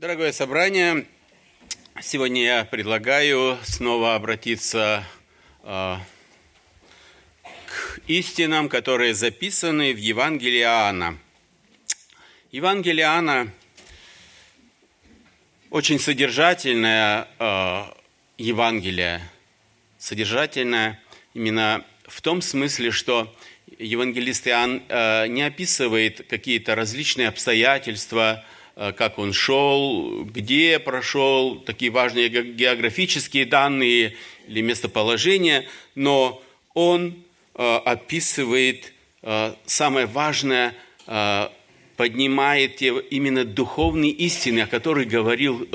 Дорогое собрание, сегодня я предлагаю снова обратиться э, к истинам, которые записаны в Евангелии Иоанна. Евангелие Иоанна очень содержательное э, Евангелие, содержательное именно в том смысле, что евангелист Иоанн э, не описывает какие-то различные обстоятельства, как он шел, где прошел, такие важные географические данные или местоположение, но он э, описывает э, самое важное, поднимает именно духовные истины, о которых говорил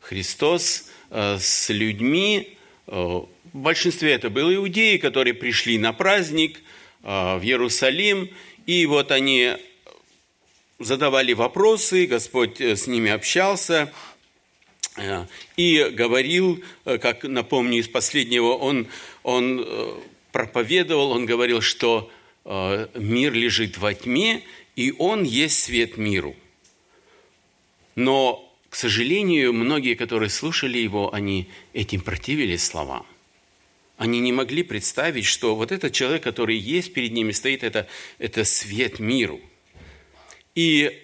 Христос с людьми. В большинстве это были иудеи, которые пришли на праздник в Иерусалим, и вот они задавали вопросы, Господь э, с ними общался э, и говорил, э, как напомню из последнего, он, он проповедовал, он говорил, что мир лежит во тьме, и он есть свет миру. Но, к сожалению, многие, которые слушали его, они этим противились словам. Они не могли представить, что вот этот человек, который есть перед ними, стоит, это, это свет миру – и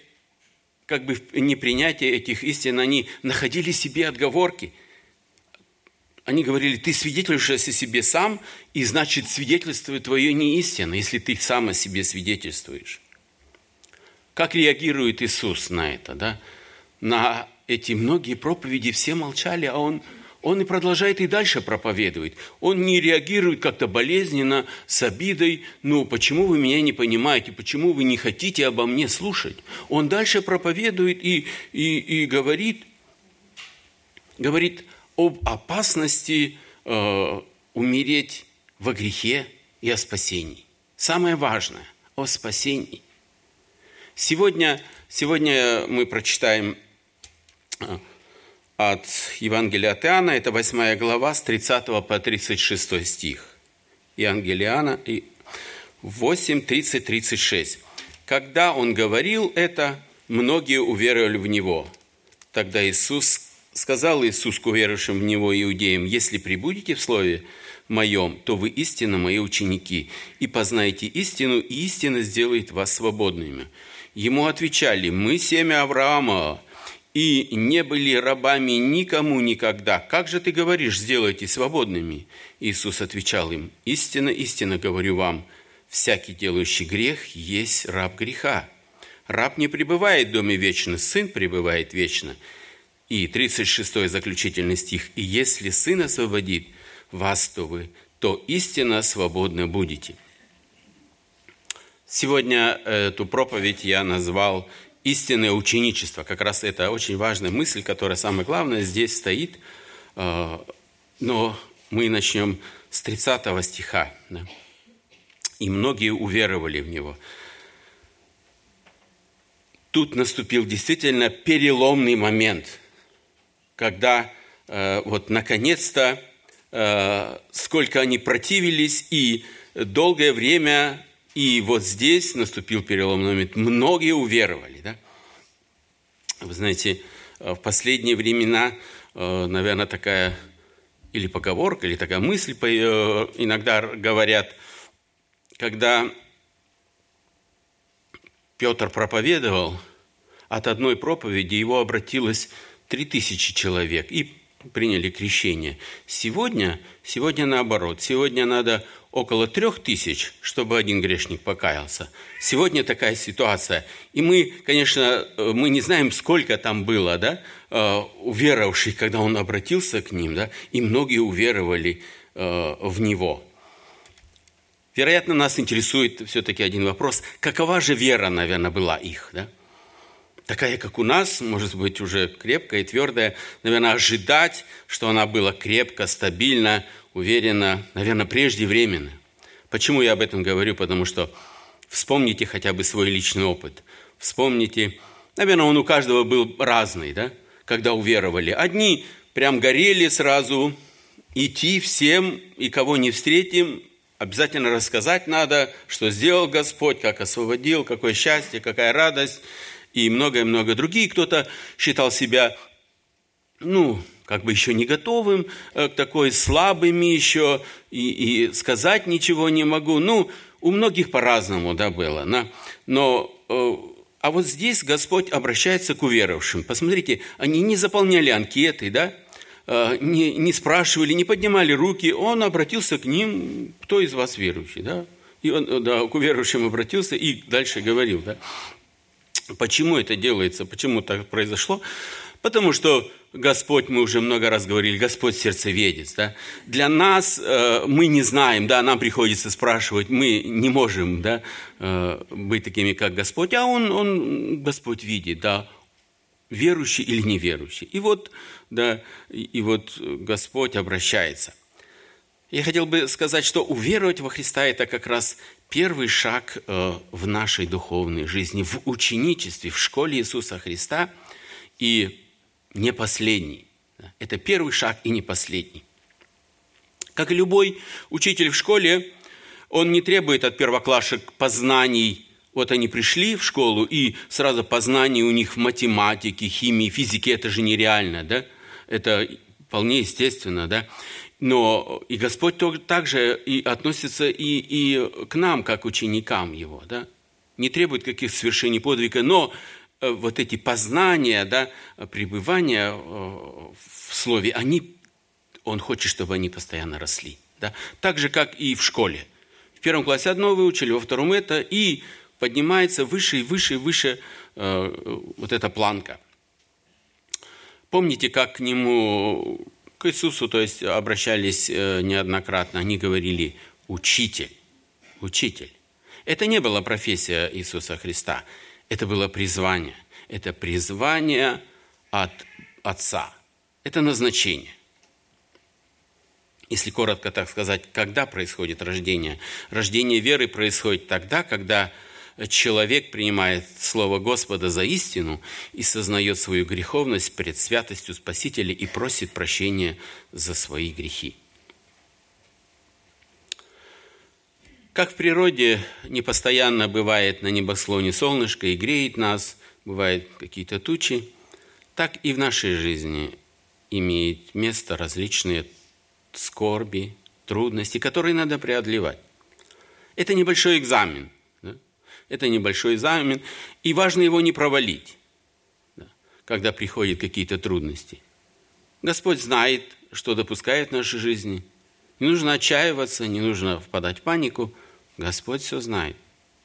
как бы в непринятии этих истин они находили себе отговорки. Они говорили, ты свидетельствуешь о себе сам, и значит свидетельство твое не истина, если ты сам о себе свидетельствуешь. Как реагирует Иисус на это? Да? На эти многие проповеди все молчали, а Он – он и продолжает и дальше проповедовать. Он не реагирует как-то болезненно, с обидой. Ну, почему вы меня не понимаете? Почему вы не хотите обо мне слушать? Он дальше проповедует и, и, и говорит, говорит об опасности э, умереть во грехе и о спасении. Самое важное – о спасении. Сегодня, сегодня мы прочитаем э, от Евангелия от Иоанна, это 8 глава, с 30 по 36 стих. Евангелие Иоанна 8, 30, 36. Когда он говорил это, многие уверовали в него. Тогда Иисус сказал Иисус к уверовавшим в него иудеям, «Если прибудете в Слове Моем, то вы истинно Мои ученики, и познаете истину, и истина сделает вас свободными». Ему отвечали, «Мы семя Авраама, и не были рабами никому никогда. Как же ты говоришь, сделайте свободными? Иисус отвечал им, истинно, истинно говорю вам, всякий делающий грех есть раб греха. Раб не пребывает в доме вечно, сын пребывает вечно. И 36 заключительный стих. «И если сын освободит вас, то вы, то истинно свободны будете». Сегодня эту проповедь я назвал истинное ученичество. Как раз это очень важная мысль, которая самое главное здесь стоит. А, но мы начнем с 30 стиха. И многие уверовали в него. Тут наступил действительно переломный момент, когда э, вот наконец-то, э, сколько они противились, и долгое время и вот здесь наступил переломный момент. Многие уверовали. Да? Вы знаете, э, в последние времена, э, наверное, такая или поговорка, или такая мысль э, иногда говорят, когда Петр проповедовал, от одной проповеди его обратилось три тысячи человек и приняли крещение. Сегодня, сегодня наоборот, сегодня надо около трех тысяч, чтобы один грешник покаялся. Сегодня такая ситуация. И мы, конечно, э, мы не знаем, сколько там было, да, э, уверовавших, когда он обратился к ним, да, и многие уверовали э, в него. Вероятно, нас интересует все-таки один вопрос. Какова же вера, наверное, была их, да? Такая, как у нас, может быть, уже крепкая и твердая. Наверное, ожидать, что она была крепко, стабильно, уверенно, наверное, преждевременно. Почему я об этом говорю? Потому что вспомните хотя бы свой личный опыт. Вспомните, наверное, он у каждого был разный, да, когда уверовали. Одни прям горели сразу, идти всем, и кого не встретим, обязательно рассказать надо, что сделал Господь, как освободил, какое счастье, какая радость. и многое-многое другие. Кто-то считал себя, ну, как бы еще не готовым э, к такой слабыми еще, и, и сказать ничего не могу. Ну, у многих по-разному, да, было. Но, но э, а вот здесь Господь обращается к уверовавшим. Посмотрите, они не заполняли анкеты, да, э, не, не спрашивали, не поднимали руки. Он обратился к ним, кто из вас верующий, да? И он да, к уверовавшим обратился и дальше говорил, да. Почему это делается, почему так произошло? Потому что Господь, мы уже много раз говорили, Господь сердцеведец. Да? Для нас э, мы не знаем, да, нам приходится спрашивать, мы не можем да, э, быть такими, как Господь, а Он, он Господь видит, да, верующий или неверующий. И вот, да, и, и вот Господь обращается. Я хотел бы сказать, что уверовать во Христа – это как раз первый шаг э, в нашей духовной жизни, в ученичестве, в школе Иисуса Христа. И не последний. Это первый шаг и не последний. Как и любой учитель в школе, он не требует от первоклашек познаний. Вот они пришли в школу, и сразу познаний у них в математике, химии, физике. Это же нереально, да? Это вполне естественно, да? Но и Господь также и относится и, и к нам, как ученикам Его, да? Не требует каких-то свершений подвига, но вот эти познания, да, пребывания э, в Слове, они, он хочет, чтобы они постоянно росли. Да? Так же, как и в школе. В первом классе одно выучили, во втором это, и поднимается выше и выше и выше э, вот эта планка. Помните, как к нему, к Иисусу, то есть обращались э, неоднократно, они говорили «учитель», «учитель». Это не была профессия Иисуса Христа – это было призвание. Это призвание от Отца. Это назначение. Если коротко так сказать, когда происходит рождение? Рождение веры происходит тогда, когда человек принимает Слово Господа за истину и сознает свою греховность пред святостью Спасителя и просит прощения за свои грехи. Как в природе непостоянно бывает на небосклоне солнышко и греет нас, бывают какие-то тучи, так и в нашей жизни имеют место различные скорби, трудности, которые надо преодолевать. Это небольшой экзамен. Да? Это небольшой экзамен, и важно его не провалить, да? когда приходят какие-то трудности. Господь знает, что допускает в нашей жизни. Не нужно отчаиваться, не нужно впадать в панику – Господь все знает,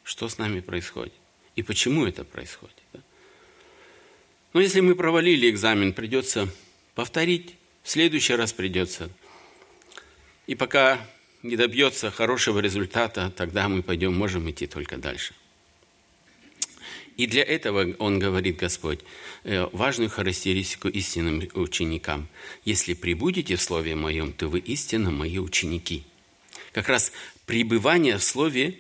что с нами происходит и почему это происходит. Но если мы провалили экзамен, придется повторить, в следующий раз придется. И пока не добьется хорошего результата, тогда мы пойдем, можем идти только дальше. И для этого, он говорит, Господь, э, важную характеристику истинным ученикам. Если прибудете в Слове Моем, то вы истинно Мои ученики. Как раз пребывание в Слове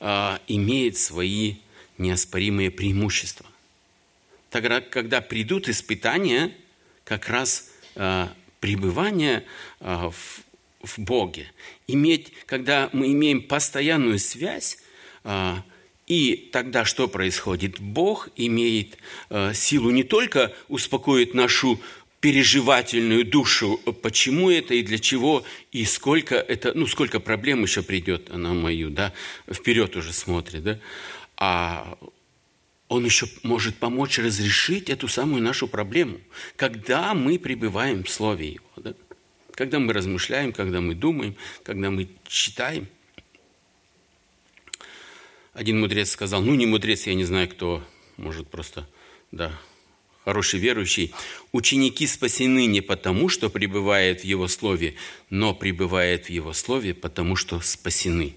а, имеет свои неоспоримые преимущества. Тогда, когда придут испытания, как раз а, пребывание а, в, в Боге, иметь, когда мы имеем постоянную связь, и тогда что происходит? Бог имеет а, силу не только успокоить нашу переживательную душу, почему это и для чего, и сколько это, ну, сколько проблем еще придет на мою, да, вперед уже смотрит, да, а он еще может помочь разрешить эту самую нашу проблему, когда мы пребываем в Слове Его, да? когда мы размышляем, когда мы думаем, когда мы читаем. Один мудрец сказал, ну не мудрец, я не знаю кто, может просто, да, хороший верующий, ученики спасены не потому, что пребывают в Его Слове, но пребывают в Его Слове, потому что спасены.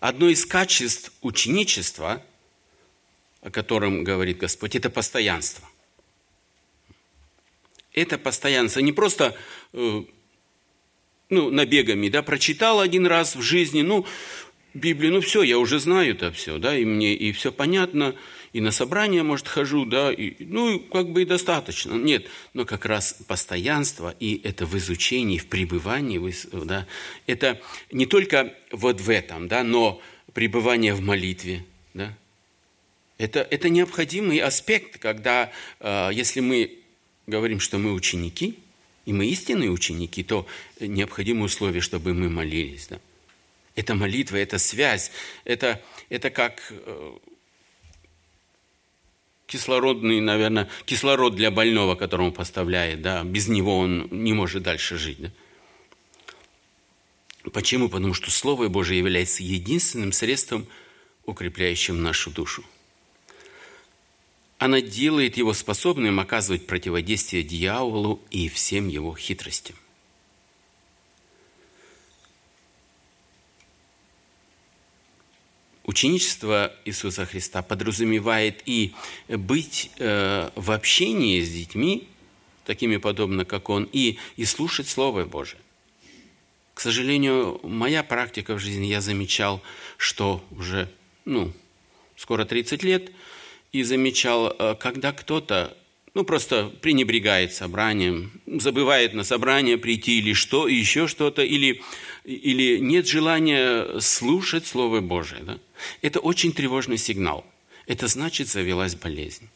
Одно из качеств ученичества, о котором говорит Господь, это постоянство. Это постоянство. Не просто э, ну, набегами, да, прочитал один раз в жизни, ну, Библию, ну все, я уже знаю это все, да, и мне и все понятно, и на собрание, может, хожу, да, и, ну, как бы и достаточно. Нет, но как раз постоянство, и это в изучении, в пребывании, да, это не только вот в этом, да, но пребывание в молитве, да, Это, это необходимый аспект, когда, э, если мы говорим, что мы ученики, и мы истинные ученики, то необходимо условие, чтобы мы молились. Да? Это молитва, это связь, это, это как э, кислородный, наверное, кислород для больного, которому поставляет, да, без него он не может дальше жить. Да? Почему? Потому что Слово Божие является единственным средством, укрепляющим нашу душу. Она делает его способным оказывать противодействие дьяволу и всем его хитростям. Ученичество Иисуса Христа подразумевает и быть э, в общении с детьми, такими подобно, как Он, и, и слушать Слово Божие. К сожалению, моя практика в жизни, я замечал, что уже, ну, скоро 30 лет, и замечал, э, когда кто-то, ну, просто пренебрегает собранием, забывает на собрание прийти или что, еще что-то, или, или нет желания слушать Слово Божие, да? Это очень тревожный сигнал. Это значит, завелась болезнь.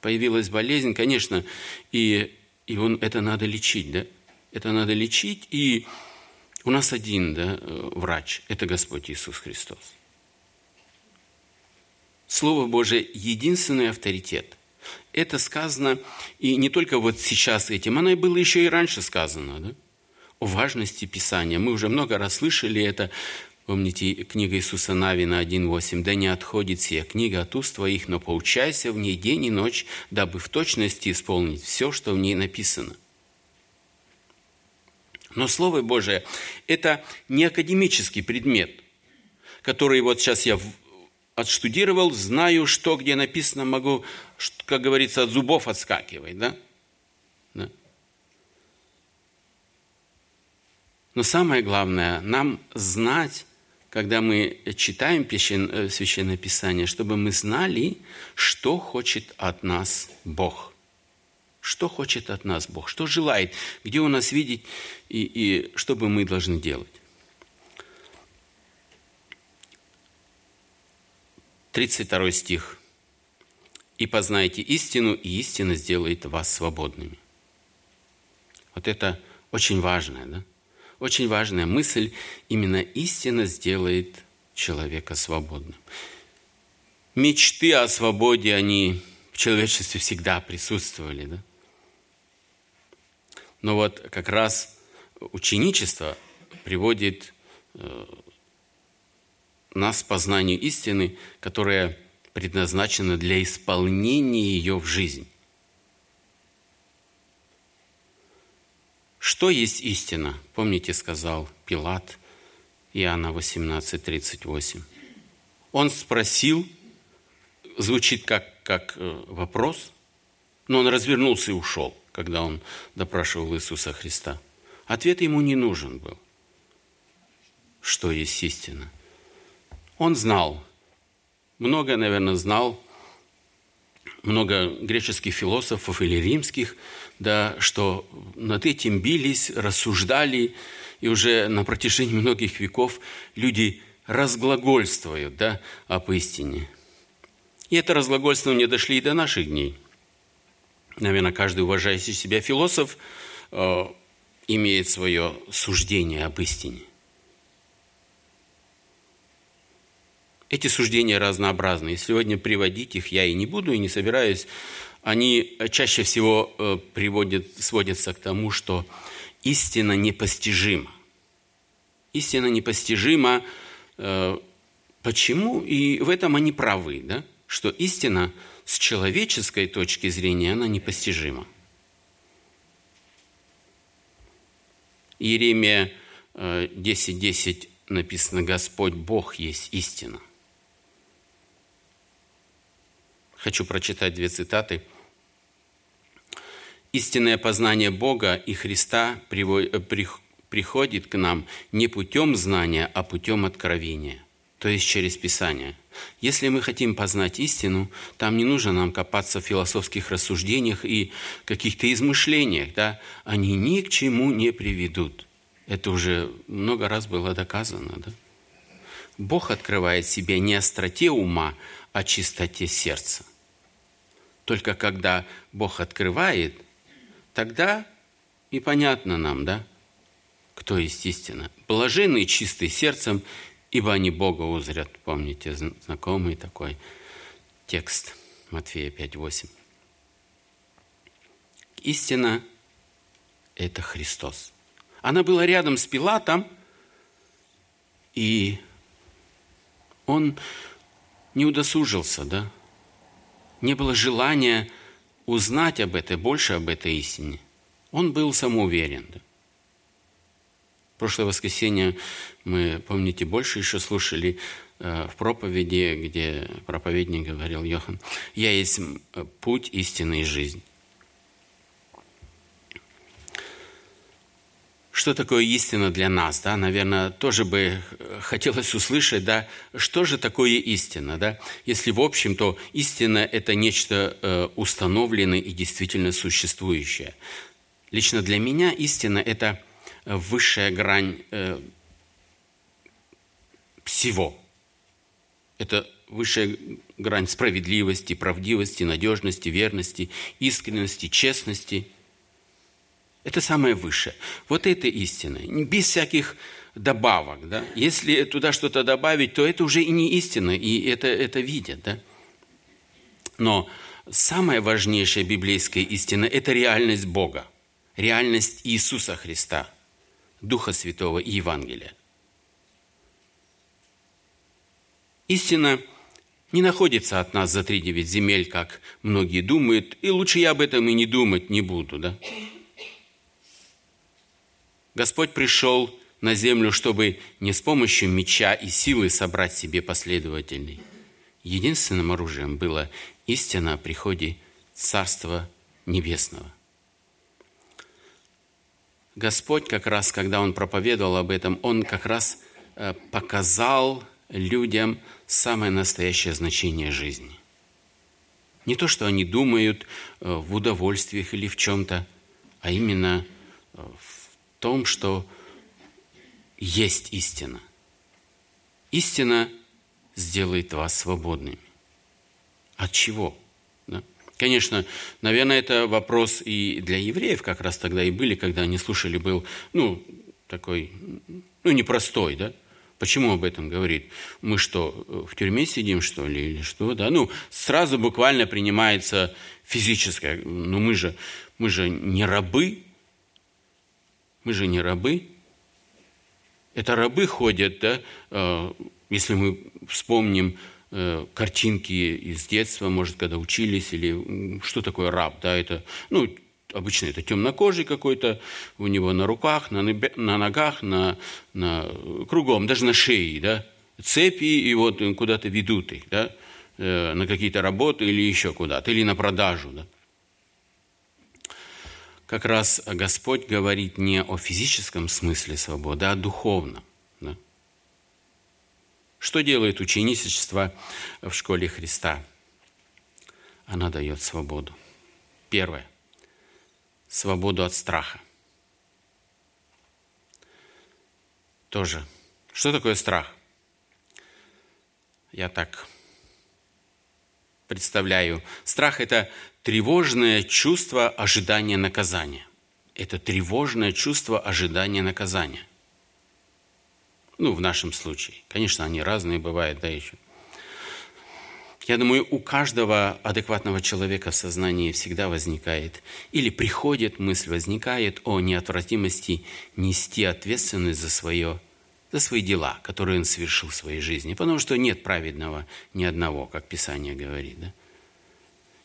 Появилась болезнь, конечно, и, и он, это надо лечить, да? Это надо лечить, и у нас один да, врач – это Господь Иисус Христос. Слово Божие – единственный авторитет. Это сказано, и не только вот сейчас этим, оно и было еще и раньше сказано, да? о важности Писания. Мы уже много раз слышали это Помните, книга Иисуса Навина 1.8. «Да не отходит сия книга от уст твоих, но поучайся в ней день и ночь, дабы в точности исполнить все, что в ней написано». Но Слово Божие – это не академический предмет, который вот сейчас я отштудировал, знаю, что где написано, могу, как говорится, от зубов отскакивать, да? да? Но самое главное, нам знать когда мы читаем э, Священное Писание, чтобы мы знали, что хочет от нас Бог. Что хочет от нас Бог, что желает, где Он нас видит и, и что бы мы должны делать. 32 стих. «И познайте истину, и истина сделает вас свободными». Вот это очень важное, да? очень важная мысль. Именно истина сделает человека свободным. Мечты о свободе, они в человечестве всегда присутствовали. Да? Но вот как раз ученичество приводит э, нас познанию истины, которая предназначена для исполнения ее в жизнь. Что есть истина? Помните, сказал Пилат, Иоанна 18, 38. Он спросил, звучит как, как э, вопрос, но он развернулся и ушел, когда он допрашивал Иисуса Христа. Ответ ему не нужен был. Что есть истина? Он знал, много, наверное, знал, много греческих философов или римских, да, что над этим бились, рассуждали, и уже на протяжении многих веков люди разглагольствуют да, об истине. И это разглагольствование дошли и до наших дней. Наверное, каждый уважающий себя философ э, имеет свое суждение об истине. Эти суждения разнообразны, и сегодня приводить их я и не буду, и не собираюсь. Они чаще всего э, приводят, сводятся к тому, что истина непостижима. Истина непостижима. Э, почему? И в этом они правы, да? что истина с человеческой точки зрения, она непостижима. Иеремия 10.10 э, 10 написано «Господь Бог есть истина». Хочу прочитать две цитаты. «Истинное познание Бога и Христа э, приходит к нам не путем знания, а путем откровения, то есть через Писание. Если мы хотим познать истину, там не нужно нам копаться в философских рассуждениях и каких-то измышлениях. Да? Они ни к чему не приведут. Это уже много раз было доказано. Да? Бог открывает себе не остроте ума, о чистоте сердца. Только когда Бог открывает, тогда и понятно нам, да, кто есть истина. Блаженные чистые сердцем, ибо они Бога узрят. Помните, знакомый такой текст Матфея 5.8. Истина – это Христос. Она была рядом с Пилатом, и он не удосужился, да? Не было желания узнать об этой, больше об этой истине. Он был самоуверен. Да? прошлое воскресенье мы, помните, больше еще слушали э, в проповеди, где проповедник говорил Йохан, «Я есть путь, истины и жизнь». Что такое истина для нас, да? Наверное, тоже бы хотелось услышать, да, что же такое истина, да? Если в общем, то истина – это нечто э, установленное и действительно существующее. Лично для меня истина – это – высшая грань э, всего. Это высшая грань справедливости, правдивости, надежности, верности, искренности, честности. Это самое высшее. Вот это истина. Без всяких добавок. Да? Если туда что-то добавить, то это уже и не истина, и это, это видят. Да? Но самая важнейшая библейская истина – это реальность Бога, реальность Иисуса Христа – Духа Святого и Евангелия. Истина не находится от нас за три девять земель, как многие думают, и лучше я об этом и не думать не буду, да? Господь пришел на землю, чтобы не с помощью меча и силы собрать себе последователей. Единственным оружием было истина о приходе Царства Небесного. Господь как раз, когда Он проповедовал об этом, Он как раз э, показал людям самое настоящее значение жизни. Не то, что они думают э, в удовольствиях или в чем-то, а именно э, в том, что есть истина. Истина сделает вас свободными. От чего? Конечно, наверное, это вопрос и для евреев как раз тогда и были, когда они слушали, был, ну, такой, ну, непростой, да? Почему об этом говорит? Мы что, в тюрьме сидим, что ли, или что, да? Ну, сразу буквально принимается физическое, ну, мы же, мы же не рабы, мы же не рабы. Это рабы ходят, да, э, если мы вспомним Э, картинки из детства, может, когда учились, или что такое раб, да, это, ну, обычно это темнокожий какой-то, у него на руках, на, ногах, на, на, кругом, даже на шее, да, цепи, и вот куда-то ведут их, да, э, на какие-то работы или еще куда-то, или на продажу, да. Как раз Господь говорит не о физическом смысле свободы, а духовном. Да? Что делает ученичество в школе Христа? Она дает свободу. Первое. Свободу от страха. Тоже. Что такое страх? Я так представляю. Страх – это тревожное чувство ожидания наказания. Это тревожное чувство ожидания наказания. Ну, в нашем случае. Конечно, они разные бывают, да, еще. Я думаю, у каждого адекватного человека в сознании всегда возникает или приходит мысль, возникает о неотвратимости нести ответственность за, свое, за свои дела, которые он совершил в своей жизни. Потому что нет праведного ни одного, как Писание говорит. Да?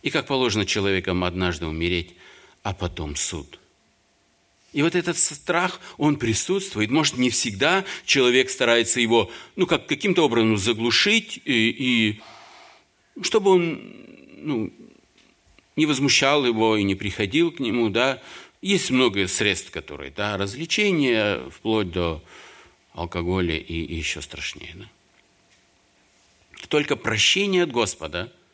И как положено человеком однажды умереть, а потом суд – и вот этот страх, он присутствует. Может, не всегда человек старается его, ну, как каким-то образом заглушить, и, и чтобы он, ну, не возмущал его и не приходил к нему, да. Есть много средств, которые, да, развлечения, вплоть до алкоголя и, и еще страшнее, да. Только прощение от Господа –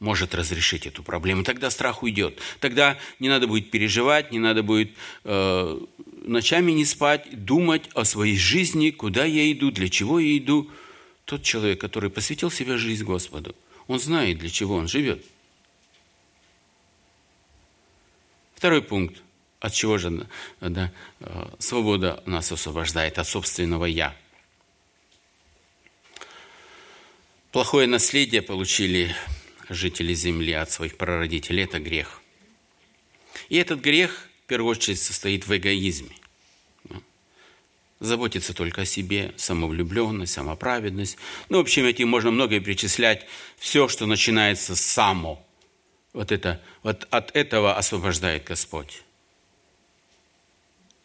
может разрешить эту проблему. Тогда страх уйдет. Тогда не надо будет переживать, не надо будет э, ночами не спать, думать о своей жизни, куда я иду, для чего я иду. Тот человек, который посвятил себя жизнь Господу, Он знает, для чего он живет. Второй пункт. От чего же да, э, свобода нас освобождает? От собственного «я». Плохое наследие получили жители земли от своих прародителей – это грех. И этот грех, в первую очередь, состоит в эгоизме. Заботиться только о себе, самовлюбленность, самоправедность. Ну, в общем, этим можно многое перечислять. Все, что начинается с само. Вот, это, вот от этого освобождает Господь.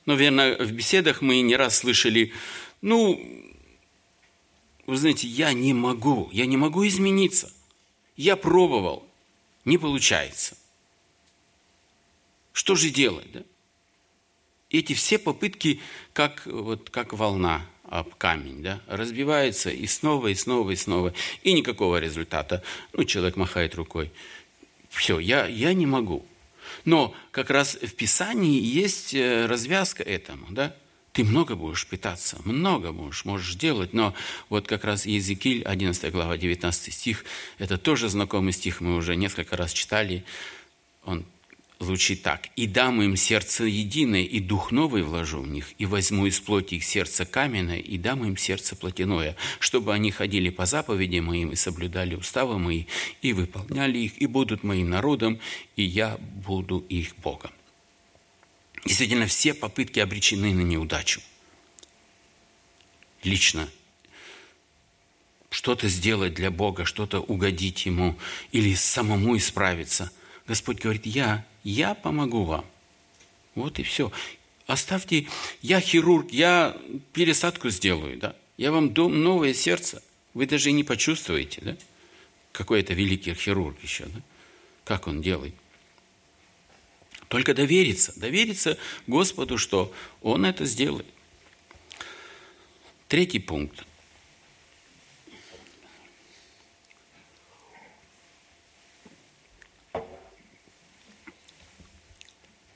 Но, верно, в беседах мы не раз слышали, ну, вы знаете, я не могу, я не могу измениться. Я пробовал, не получается. Что же делать, да? эти все попытки, как, вот, как волна об камень, да, разбиваются и снова, и снова, и снова, и никакого результата. Ну, человек махает рукой. Все, я, я не могу. Но как раз в Писании есть э, развязка этому, да? Ты много будешь питаться, много можешь, можешь делать, но вот как раз Езекиль, 11 глава, 19 стих, это тоже знакомый стих, мы уже несколько раз читали. Он звучит так. «И дам им сердце единое, и дух новый вложу в них, и возьму из плоти их сердце каменное, и дам им сердце плотяное, чтобы они ходили по заповедям моим и соблюдали уставы мои, и выполняли их, и будут моим народом, и я буду их Богом». Действительно, все попытки обречены на неудачу. Лично что-то сделать для Бога, что-то угодить Ему или самому исправиться. Господь говорит, я я помогу вам. Вот и все. Оставьте, я хирург, я пересадку сделаю, да. Я вам дом новое сердце. Вы даже и не почувствуете, да. Какой это великий хирург еще, да. Как он делает. Только довериться, довериться Господу, что Он это сделает. Третий пункт.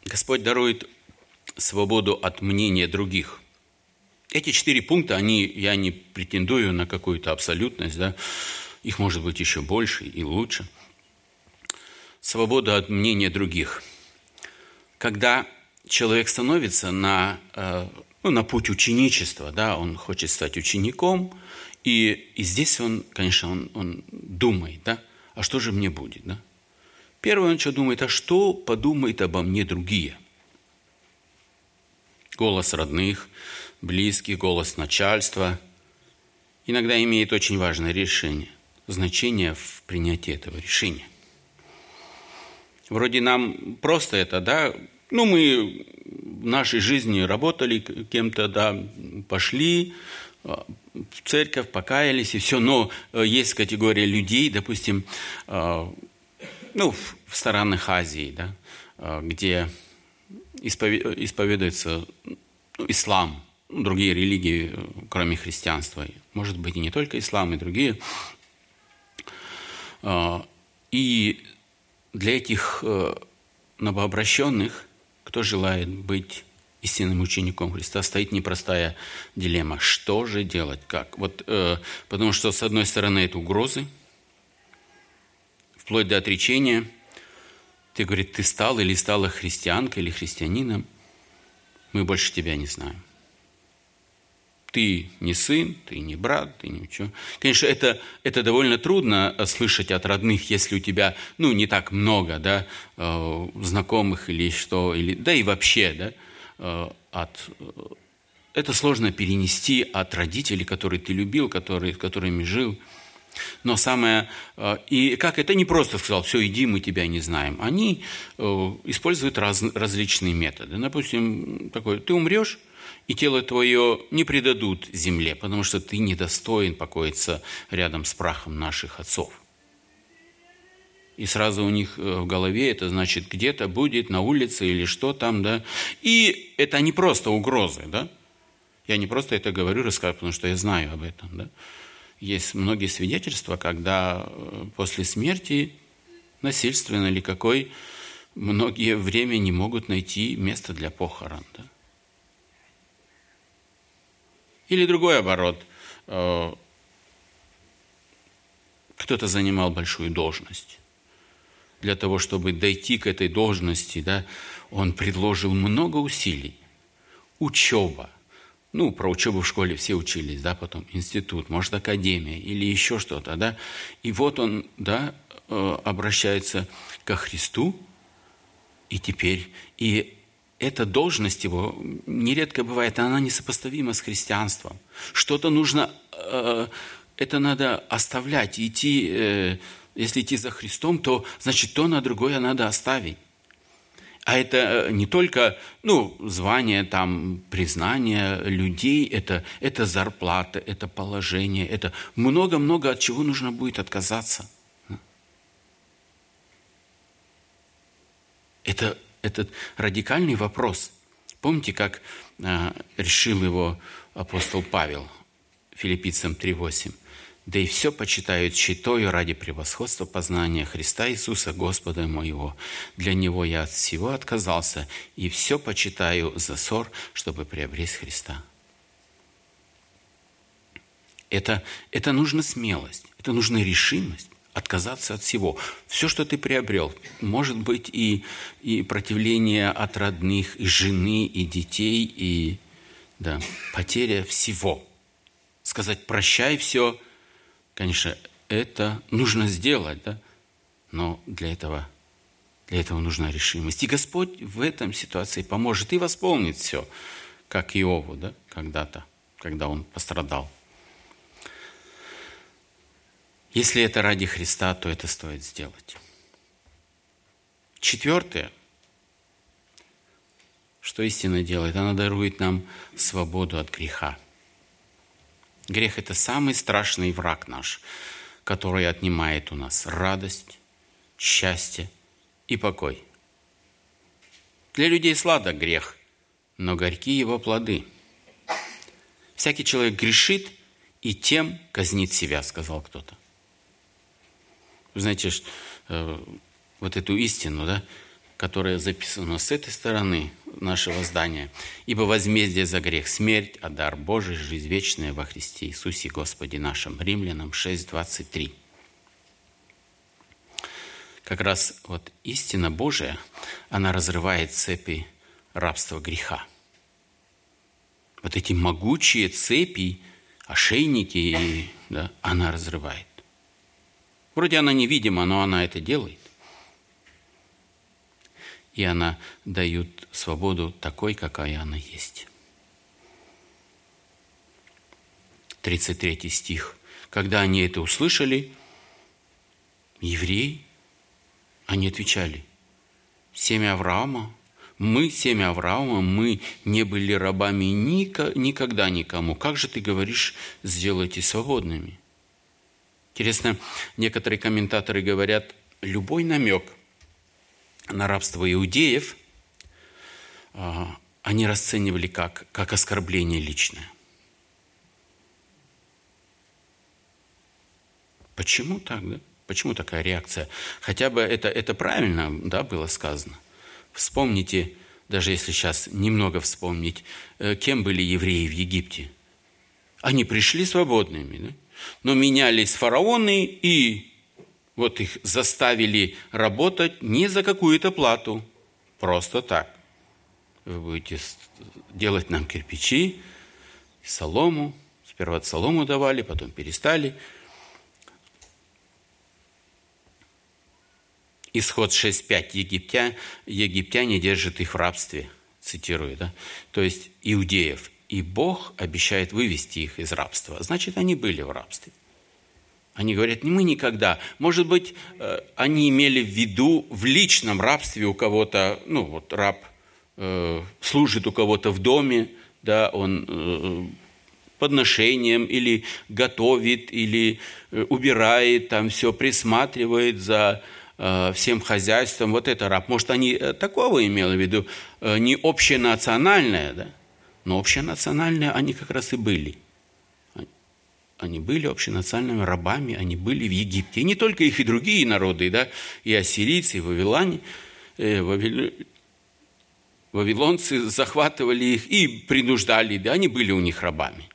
Господь дарует свободу от мнения других. Эти четыре пункта, они, я не претендую на какую-то абсолютность, да, их может быть еще больше и лучше. Свобода от мнения других. Когда человек становится на, э, ну, на путь ученичества, да, он хочет стать учеником, и, и здесь он, конечно, он, он думает, да, а что же мне будет, да? Первое, он что думает, а что подумают обо мне другие? Голос родных, близких, голос начальства иногда имеет очень важное решение, значение в принятии этого решения. Вроде нам просто это, да, ну мы в нашей жизни работали кем-то, да, пошли, а, в церковь, покаялись и все, но э, есть категория людей, допустим, а, ну, в странах Азии, да, а, где исповедуется ну, ислам, ну, другие религии, кроме христианства. Может быть, и не только ислам, и другие. И для этих э, новообращенных, кто желает быть истинным учеником Христа, стоит непростая дилемма. Что же делать? Как? Вот, э, потому что, с одной стороны, это угрозы – вплоть до отречения. Ты, говорит, ты стал или стала христианкой или христианином, мы больше тебя не знаем. Ты не сын, ты не брат, ты ничего. Конечно, это, это довольно трудно слышать от родных, если у тебя, ну, не так много, да, э, знакомых или что, или, да и вообще, да, э, от это сложно перенести от родителей, которые ты любил, которые, с которыми жил. Но самое... Э, и как это не просто сказал, все, иди, мы тебя не знаем. Они э, используют раз, различные методы. Допустим, такой, ты умрешь, и тело твое не предадут земле, потому что ты недостоин покоиться рядом с прахом наших отцов. И сразу у них э, в голове это значит где-то будет на улице или что там, да. И это не просто угрозы, да. Я не просто это говорю, рассказываю, потому что я знаю об этом, да. Есть многие свидетельства, когда э, после смерти, насильственно или какой, многие время не могут найти место для похорон. Да? Или другой оборот. Э, кто-то занимал большую должность. Для того, чтобы дойти к этой должности, да, он предложил много усилий. Учеба. Ну, про учебу в школе все учились, да, потом институт, может, академия или еще что-то, да. И вот он, да, э, обращается ко Христу, и теперь, и эта должность его нередко бывает, она несопоставима с христианством. Что-то нужно, э, это надо оставлять, идти, э, если идти за Христом, то значит то на другое надо оставить. А это э, не только ну, звание, там, признание людей, это, это зарплата, это положение, это много-много от чего нужно будет отказаться. Это этот радикальный вопрос. Помните, как э, решил его апостол Павел филиппийцам 3.8? «Да и все почитают щитою ради превосходства познания Христа Иисуса Господа моего. Для Него я от всего отказался, и все почитаю за ссор, чтобы приобрести Христа». Это, это нужна смелость, это нужна решимость отказаться от всего. Все, что ты приобрел, может быть и, и противление от родных, и жены, и детей, и да, потеря всего. Сказать «прощай все», конечно, это нужно сделать, да? но для этого, для этого нужна решимость. И Господь в этом ситуации поможет и восполнит все, как Иову да? когда-то, когда он пострадал. Если это ради Христа, то это стоит сделать. Четвертое, что истина делает, она дарует нам свободу от греха. Грех – это самый страшный враг наш, который отнимает у нас радость, счастье и покой. Для людей сладок грех, но горьки его плоды. Всякий человек грешит и тем казнит себя, сказал кто-то. Вы знаете, э, вот эту истину, да, которая записана с этой стороны нашего здания. «Ибо возмездие за грех – смерть, а дар Божий – жизнь вечная во Христе Иисусе Господе нашим». Римлянам 6:23. Как раз вот истина Божия, она разрывает цепи рабства греха. Вот эти могучие цепи, ошейники, да, она разрывает. Вроде она невидима, но она это делает. И она дает свободу такой, какая она есть. 33 стих. Когда они это услышали, евреи, они отвечали, семя Авраама, мы, семя Авраама, мы не были рабами никогда никому. Как же ты говоришь, сделайте свободными? Интересно, некоторые комментаторы говорят, любой намек на рабство иудеев а, они расценивали как, как оскорбление личное. Почему так, да? Почему такая реакция? Хотя бы это, это правильно да, было сказано. Вспомните, даже если сейчас немного вспомнить, э, кем были евреи в Египте. Они пришли свободными. Да? Но менялись фараоны и вот их заставили работать не за какую-то плату, просто так. Вы будете делать нам кирпичи, солому. Сперва солому давали, потом перестали. Исход 6.5. Египтяне, египтяне держат их в рабстве, цитирую, да? то есть иудеев и Бог обещает вывести их из рабства. Значит, они были в рабстве. Они говорят, мы никогда. Может быть, э, они имели в виду в личном рабстве у кого-то, ну вот раб э, служит у кого-то в доме, да, он э, подношением или готовит, или убирает, там все присматривает за всем хозяйством. Вот это раб. Может, они такого имели в виду, не общенациональное, да? Но общенациональные они как раз и были. Они были общенациональными рабами, они были в Египте. И не только их, и другие народы, да, и ассирийцы, и вавилане, э, вавил... вавилонцы захватывали их и принуждали, да, они были у них рабами.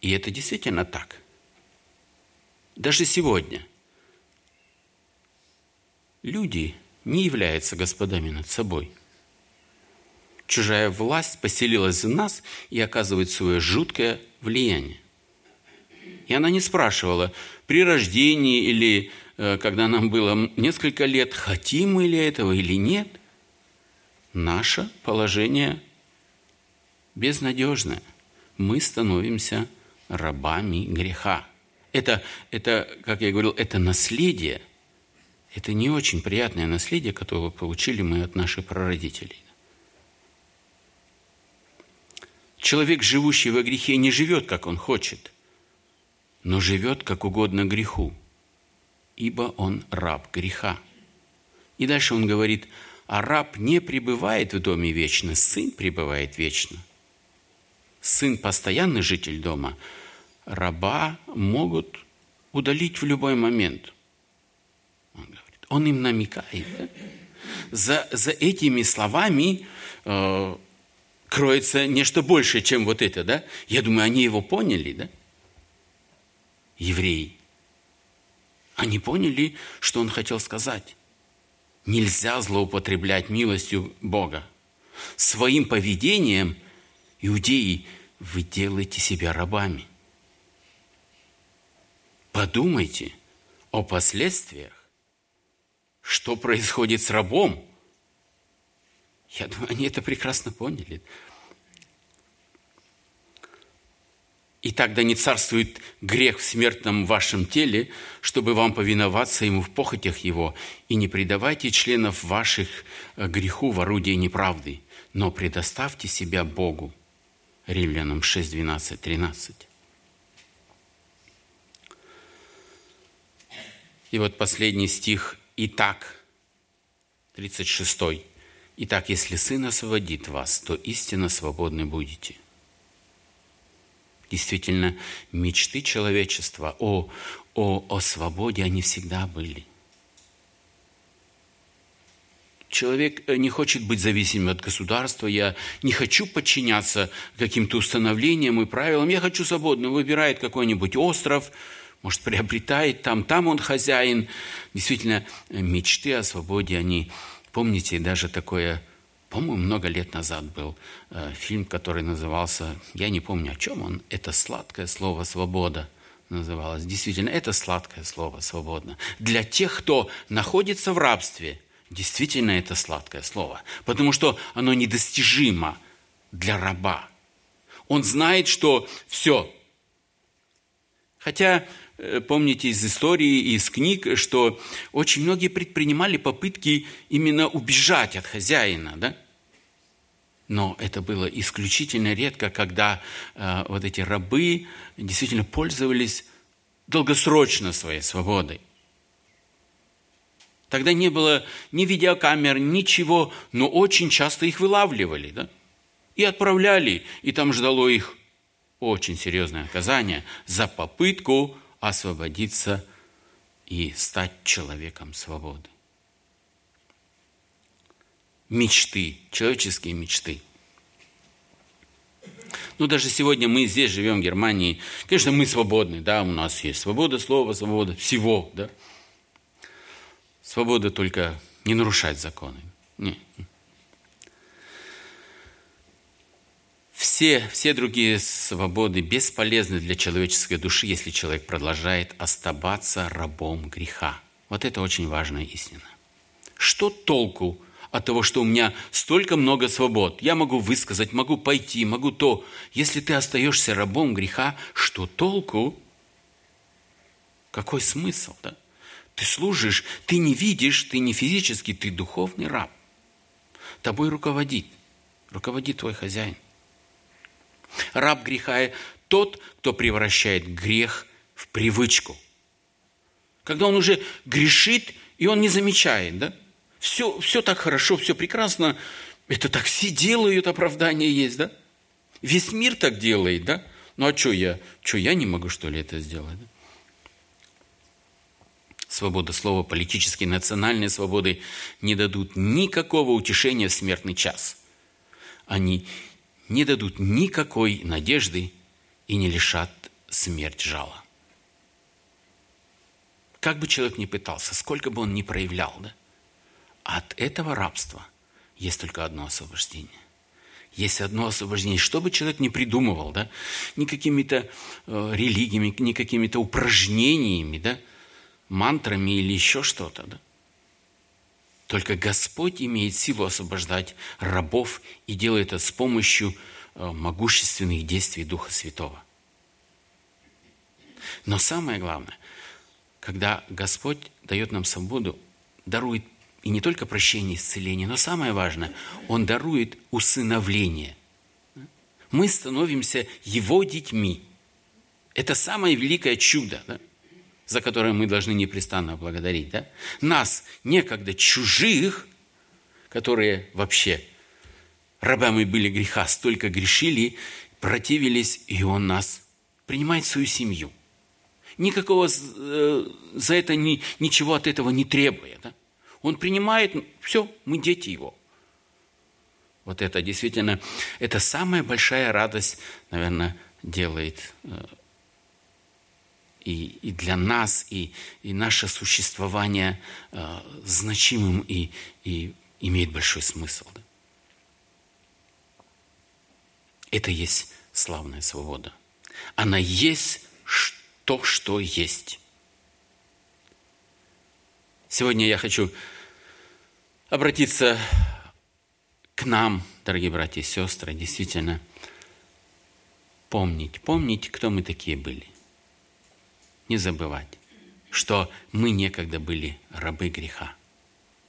И это действительно так. Даже сегодня люди не являются господами над собой. Чужая власть поселилась в нас и оказывает свое жуткое влияние. И она не спрашивала при рождении или э, когда нам было несколько лет, хотим мы ли этого или нет. Наше положение безнадежное. Мы становимся рабами греха. Это, это, как я говорил, это наследие. Это не очень приятное наследие, которое получили мы от наших прародителей. Человек, живущий во грехе, не живет, как он хочет, но живет, как угодно греху, ибо он раб греха. И дальше он говорит, а раб не пребывает в доме вечно, сын пребывает вечно. Сын – постоянный житель дома – раба могут удалить в любой момент. Он, им намекает. Да? За, за этими словами э, кроется нечто большее, чем вот это. Да? Я думаю, они его поняли, да? евреи. Они поняли, что он хотел сказать. Нельзя злоупотреблять милостью Бога. Своим поведением, иудеи, вы делаете себя рабами. Подумайте о последствиях, что происходит с рабом. Я думаю, они это прекрасно поняли. И тогда не царствует грех в смертном вашем теле, чтобы вам повиноваться ему в похотях его, и не предавайте членов ваших э, греху в орудие неправды, но предоставьте себя Богу. Римлянам 6, 12, 13. И вот последний стих «Итак», 36 «Итак, если Сын освободит вас, то истинно свободны будете». Действительно, мечты человечества о, о, о свободе, они всегда были. Человек э, не хочет быть зависимым от государства, я не хочу подчиняться каким-то установлениям и правилам, я хочу свободно, выбирает какой-нибудь остров – может, приобретает там, там он хозяин. Действительно, мечты о свободе, они, помните, даже такое, по-моему, много лет назад был э, фильм, который назывался, я не помню, о чем он, это «Сладкое слово свобода» называлось. Действительно, это сладкое слово «свободно». Для тех, кто находится в рабстве, действительно это сладкое слово, потому что оно недостижимо для раба. Он знает, что все. Хотя помните из истории, из книг, что очень многие предпринимали попытки именно убежать от хозяина, да? Но это было исключительно редко, когда э, вот эти рабы действительно пользовались долгосрочно своей свободой. Тогда не было ни видеокамер, ничего, но очень часто их вылавливали, да? И отправляли, и там ждало их очень серьезное наказание за попытку освободиться и стать человеком свободы. Мечты, человеческие мечты. Ну, даже сегодня мы здесь живем, в Германии. Конечно, мы свободны, да, у нас есть свобода слова, свобода всего, да. Свобода только не нарушать законы. Нет. Все, все другие свободы бесполезны для человеческой души, если человек продолжает оставаться рабом греха. Вот это очень важная истина. Что толку от того, что у меня столько много свобод? Я могу высказать, могу пойти, могу то. Если ты остаешься рабом греха, что толку? Какой смысл, да? Ты служишь, ты не видишь, ты не физически, ты духовный раб. Тобой руководит, руководит твой хозяин. Раб греха – тот, кто превращает грех в привычку. Когда он уже грешит, и он не замечает, да? Все, все так хорошо, все прекрасно. Это так все делают, оправдание есть, да? Весь мир так делает, да? Ну а что я? Что я не могу, что ли, это сделать? Да? Свобода слова, политические, национальные свободы не дадут никакого утешения в смертный час. Они не дадут никакой надежды и не лишат смерть жала. Как бы человек ни пытался, сколько бы он ни проявлял, да, от этого рабства есть только одно освобождение. Есть одно освобождение. Что бы человек ни придумывал, да, ни какими-то э, религиями, ни какими-то упражнениями, да, мантрами или еще что-то, да. Только Господь имеет силу освобождать рабов и делает это с помощью э, могущественных действий Духа Святого. Но самое главное, когда Господь дает нам свободу, дарует и не только прощение исцеление, но самое важное, Он дарует усыновление. Мы становимся Его детьми. Это самое великое чудо, да? За которое мы должны непрестанно благодарить. Да? Нас, некогда чужих, которые вообще рабами были греха, столько грешили, противились, и Он нас принимает в свою семью. Никакого э, за это ни, ничего от этого не требуя. Да? Он принимает, все, мы дети Его. Вот это действительно, это самая большая радость, наверное, делает э, и, и для нас, и, и наше существование э, значимым и, и имеет большой смысл. Да? Это есть славная свобода. Она есть то, что есть. Сегодня я хочу обратиться к нам, дорогие братья и сестры, действительно помнить, помнить, кто мы такие были. Не забывать, что мы некогда были рабы греха.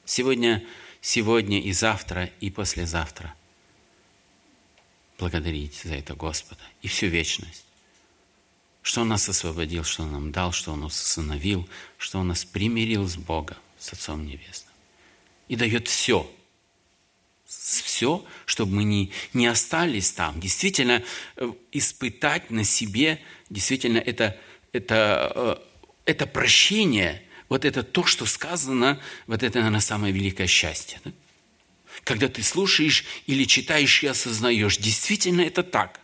Сегодня, сегодня и завтра, и послезавтра благодарить за это Господа и всю вечность. Что Он нас освободил, что Он нам дал, что Он нас усыновил, что Он нас примирил с Богом, с Отцом Небесным и дает все. Все, чтобы мы не, не остались там. Действительно, э, испытать на себе, действительно, это, это, э, это прощение, вот это то, что сказано, вот это, наверное, самое великое счастье. Да? Когда ты слушаешь или читаешь и осознаешь, действительно это так.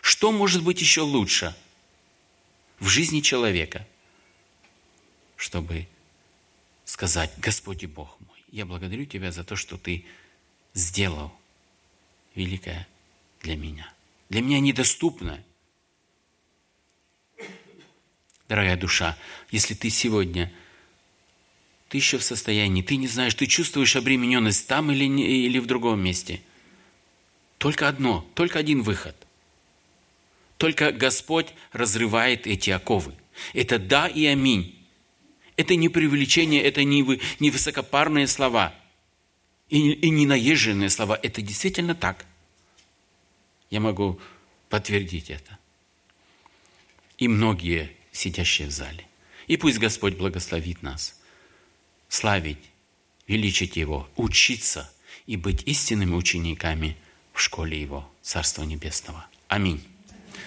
Что может быть еще лучше в жизни человека, чтобы сказать, Господи Бог мой, я благодарю Тебя за то, что Ты сделал великое для меня. Для меня недоступно. Дорогая душа, если ты сегодня, ты еще в состоянии, ты не знаешь, ты чувствуешь обремененность там или, или в другом месте, только одно, только один выход. Только Господь разрывает эти оковы. Это да и аминь. Это не привлечение, это не, вы, не высокопарные слова и, и не наезженные слова. Это действительно так. Я могу подтвердить это. И многие, сидящие в зале. И пусть Господь благословит нас славить, величить Его, учиться и быть истинными учениками в школе Его, Царства Небесного. Аминь.